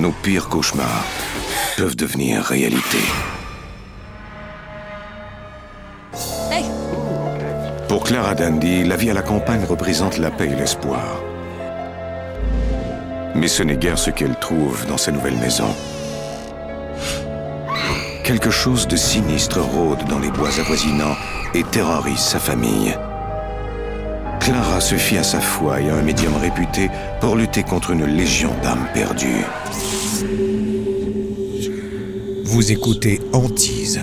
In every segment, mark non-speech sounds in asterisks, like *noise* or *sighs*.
nos pires cauchemars peuvent devenir réalité. Pour Clara Dandy, la vie à la campagne représente la paix et l'espoir. Mais ce n'est guère ce qu'elle trouve dans sa nouvelle maison. Quelque chose de sinistre rôde dans les bois avoisinants et terrorise sa famille. Clara se fie à sa foi et à un médium réputé pour lutter contre une légion d'âmes perdues. Vous écoutez Antise,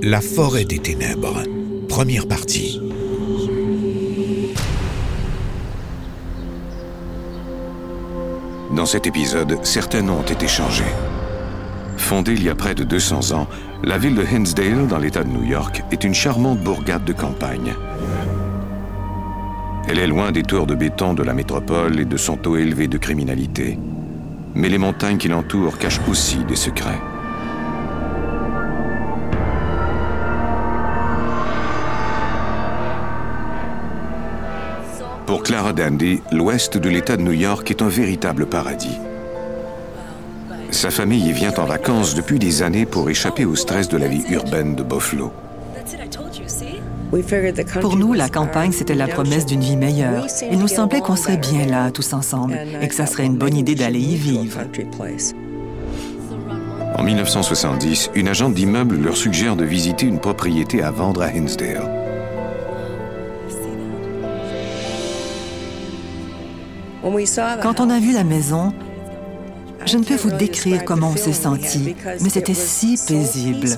la forêt des ténèbres, première partie. Dans cet épisode, certains noms ont été changés. Fondée il y a près de 200 ans, la ville de Hinsdale, dans l'État de New York, est une charmante bourgade de campagne. Elle est loin des tours de béton de la métropole et de son taux élevé de criminalité. Mais les montagnes qui l'entourent cachent aussi des secrets. Pour Clara Dandy, l'ouest de l'État de New York est un véritable paradis. Sa famille y vient en vacances depuis des années pour échapper au stress de la vie urbaine de Buffalo. Pour nous, la campagne, c'était la promesse d'une vie meilleure. Il nous semblait qu'on serait bien là, tous ensemble, et que ça serait une bonne idée d'aller y vivre. En 1970, une agente d'immeuble leur suggère de visiter une propriété à vendre à Hinsdale. Quand on a vu la maison, je ne peux vous décrire comment on s'est senti, mais c'était si paisible.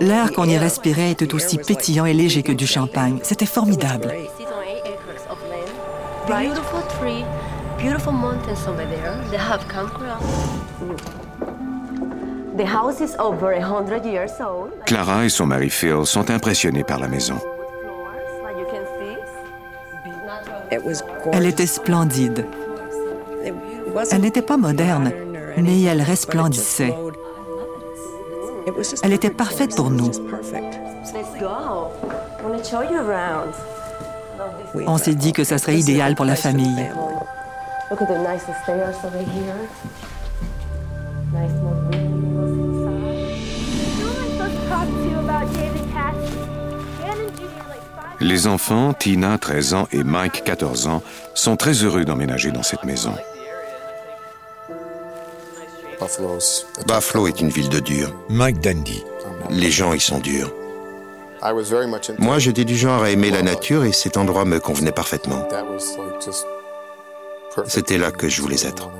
L'air qu'on y respirait était aussi pétillant et léger que du champagne. C'était formidable. Beautiful tree, beautiful mountains over there. They have campground. The house is over 100 years old. Clara et son mari Phil sont impressionnés par la maison. Elle était splendide. Elle n'était pas moderne, mais elle resplendissait. Elle était parfaite pour nous. On s'est dit que ça serait idéal pour la famille. Les enfants, Tina, 13 ans, et Mike, 14 ans, sont très heureux d'emménager dans cette maison. Buffalo est une ville de dur. Mike Dandy. Les gens y sont durs. Moi, j'étais du genre à aimer la nature et cet endroit me convenait parfaitement. C'était là que je voulais être.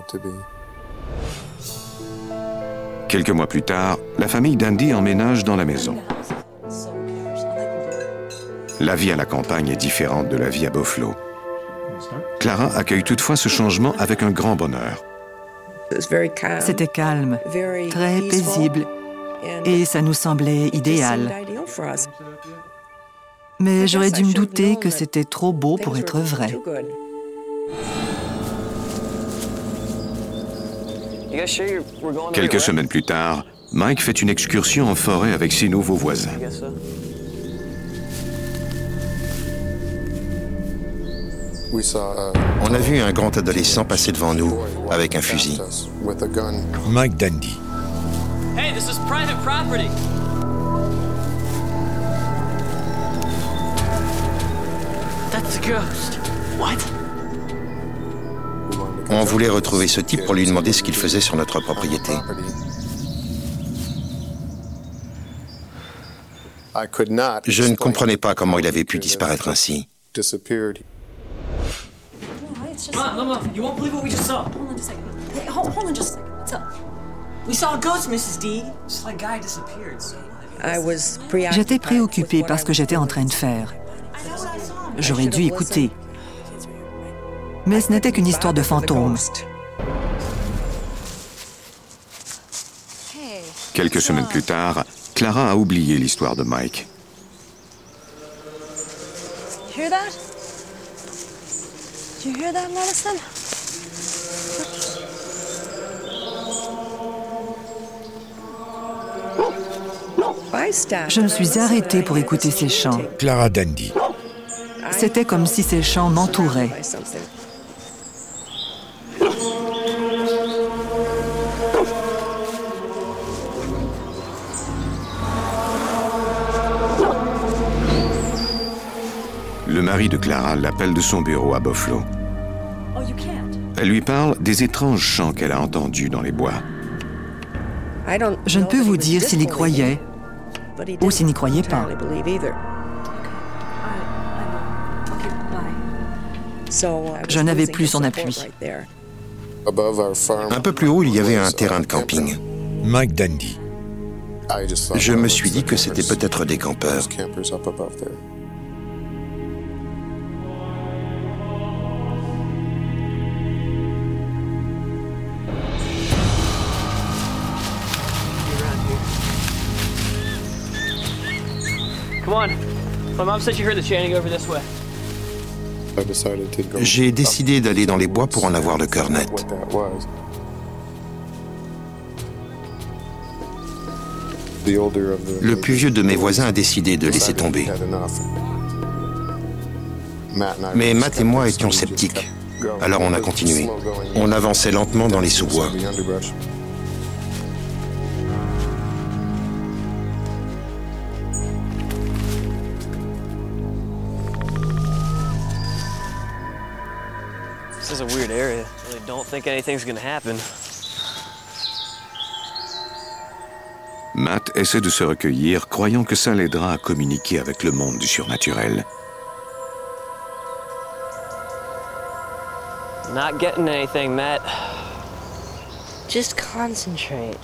Quelques mois plus tard, la famille Dandy emménage dans la maison. La vie à la campagne est différente de la vie à Buffalo. Clara accueille toutefois ce changement avec un grand bonheur. C'était calme, très paisible, et ça nous semblait idéal. Mais j'aurais dû me douter que c'était trop beau pour être vrai. Quelques semaines plus tard, Mike fait une excursion en forêt avec ses nouveaux voisins. On a vu un grand adolescent passer devant nous avec un fusil. Mike Dandy. Hey, this is private property. That's a ghost. What? On voulait retrouver ce type pour lui demander ce qu'il faisait sur notre propriété. Je ne comprenais pas comment il avait pu disparaître ainsi. Come on, Mama, you won't believe what we just saw. Hold on just a second. Hey, hold, hold on just a second. What's up? We saw a ghost, Mrs. D. Just like a guy disappeared. So. J'étais préoccupée par ce que j'étais en train de faire. J'aurais dû écouter. Mais ce n'était qu'une histoire de fantôme. Quelques semaines plus tard, Clara a oublié l'histoire de Mike. Madison? Je me suis arrêtée pour écouter ces chants. Clara Dandy. C'était comme si ces chants m'entouraient. Le mari de Clara l'appelle de son bureau à Buffalo. Elle lui parle des étranges chants qu'elle a entendus dans les bois. Je ne peux vous dire s'il y croyait ou s'il n'y croyait pas. Je n'avais plus son appui. Un peu plus haut, il y avait un terrain de camping. Mike Dandy. Je me suis dit que c'était peut-être des campeurs. J'ai décidé d'aller dans les bois pour en avoir le cœur net. Le plus vieux de mes voisins a décidé de laisser tomber. Mais Matt et moi étions sceptiques. Alors on a continué. On avançait lentement dans les sous-bois. Is a weird area. I really don't think anything's gonna happen. Matt essaie de se recueillir, croyant que ça l'aidera à communiquer avec le monde du surnaturel. Not getting anything, Matt. Just concentrate.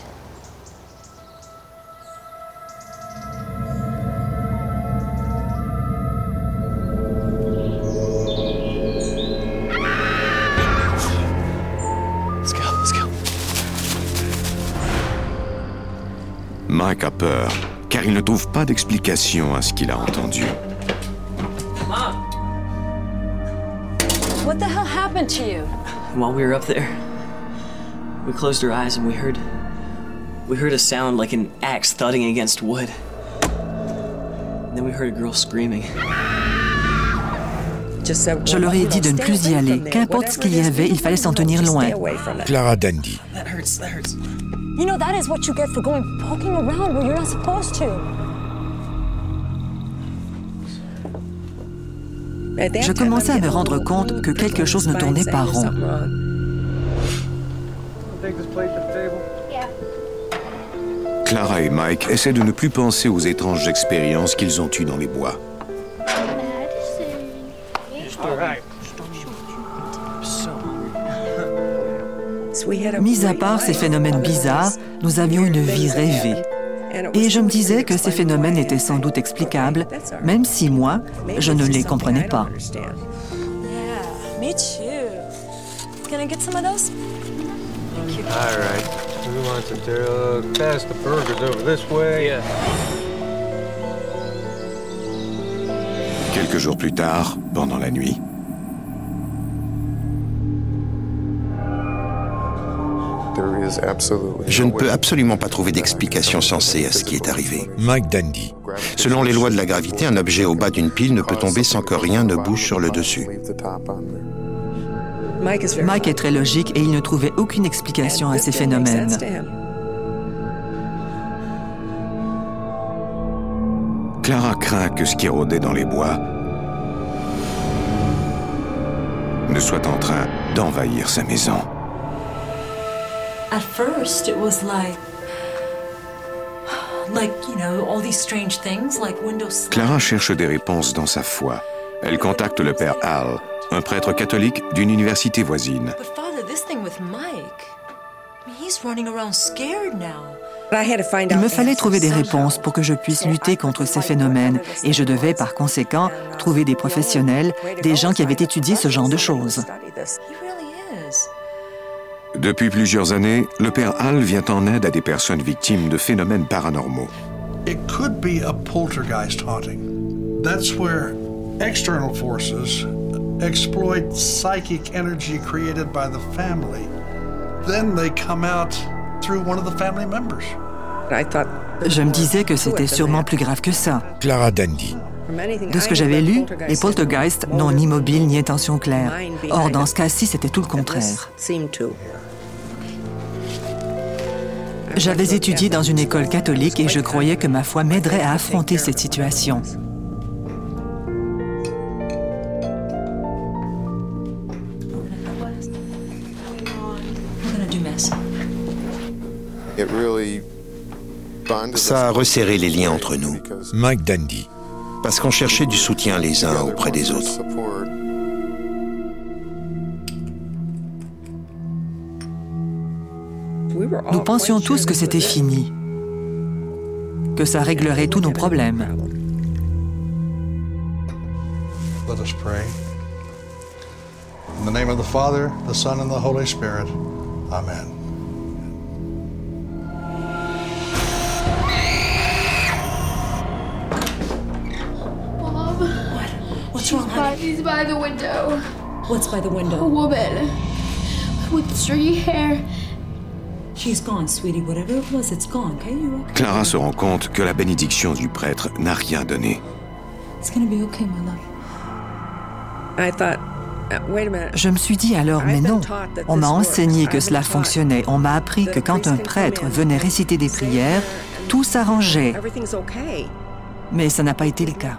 Mike a peur, car il ne trouve pas d'explication à ce qu'il a entendu. What the hell happened to you? While we were up there, we closed our eyes and we heard. We heard a sound like an axe thudding against wood. And then we heard a girl screaming. Je leur ai dit de ne plus y aller. Qu'importe ce qu'il y avait, il fallait s'en tenir loin. Clara Dandy. That hurts, that hurts. You know, that is what you get for going poking around where you're not supposed to. Je commençais à me rendre compte que quelque chose ne tournait pas rond. Clara et Mike essaient de ne plus penser aux étranges expériences qu'ils ont eues dans les bois. Mis à part ces phénomènes bizarres, nous avions une vie rêvée. Et je me disais que ces phénomènes étaient sans doute explicables, même si moi, je ne les comprenais pas. Quelques jours plus tard, pendant la nuit, Je ne peux absolument pas trouver d'explication sensée à ce qui est arrivé. Mike Dandy. Selon les lois de la gravité, un objet au bas d'une pile ne peut tomber sans que rien ne bouge sur le dessus. Mike est très logique et il ne trouvait aucune explication à ces phénomènes. Clara craint que ce qui rôdait dans les bois ne soit en train d'envahir sa maison. At first, it was like, *sighs* like, you know, all these strange things, like windows. Clara cherche des réponses dans sa foi. Elle contacte le père Al, un prêtre catholique d'une université voisine. But father, this thing with Mike, I mean, he's running around scared now. Il me fallait trouver des réponses pour que je puisse lutter contre ces phénomènes et je devais par conséquent trouver des professionnels, des gens qui avaient étudié ce genre de choses. Depuis plusieurs années, le père Hall vient en aide à des personnes victimes de phénomènes paranormaux. It could be a poltergeist haunting. That's where external forces exploit psychic energy created by the family. Then they come out through one of the family members. Je me disais que c'était sûrement plus grave que ça. Clara Dandy. De ce que j'avais lu, les poltergeists n'ont ni mobile ni intention claire. Or, dans ce cas-ci, c'était tout le contraire. J'avais étudié dans une école catholique et je croyais que ma foi m'aiderait à affronter cette situation. Ça a resserré les liens entre nous. Mike Dandy. Parce qu'on cherchait du soutien les uns auprès des autres. Nous pensions tous que c'était fini, que ça réglerait tous nos problèmes. Let us pray. In the name of the Father, the Son, and the Holy Spirit. Amen. Mom. What? What's She's wrong, by, honey? She's by the window. What's by the A window? woman with stringy hair. Clara se rend compte que la bénédiction du prêtre n'a rien donné. It's gonna be okay, my love. Je me suis dit alors, mais non, on m'a enseigné que cela fonctionnait. On m'a appris que quand un prêtre venait réciter des prières, tout s'arrangeait. Mais ça n'a pas été le cas.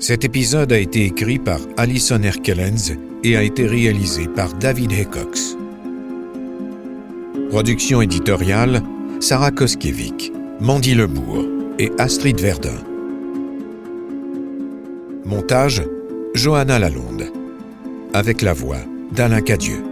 Cet épisode a été écrit par Alison Herkelens et a été réalisé par David Heckox. Production éditoriale Sarah Koskiewicz, Mandy Lebourg et Astrid Verdun. Montage Johanna Lalonde. Avec la voix d'Alain Cadieux.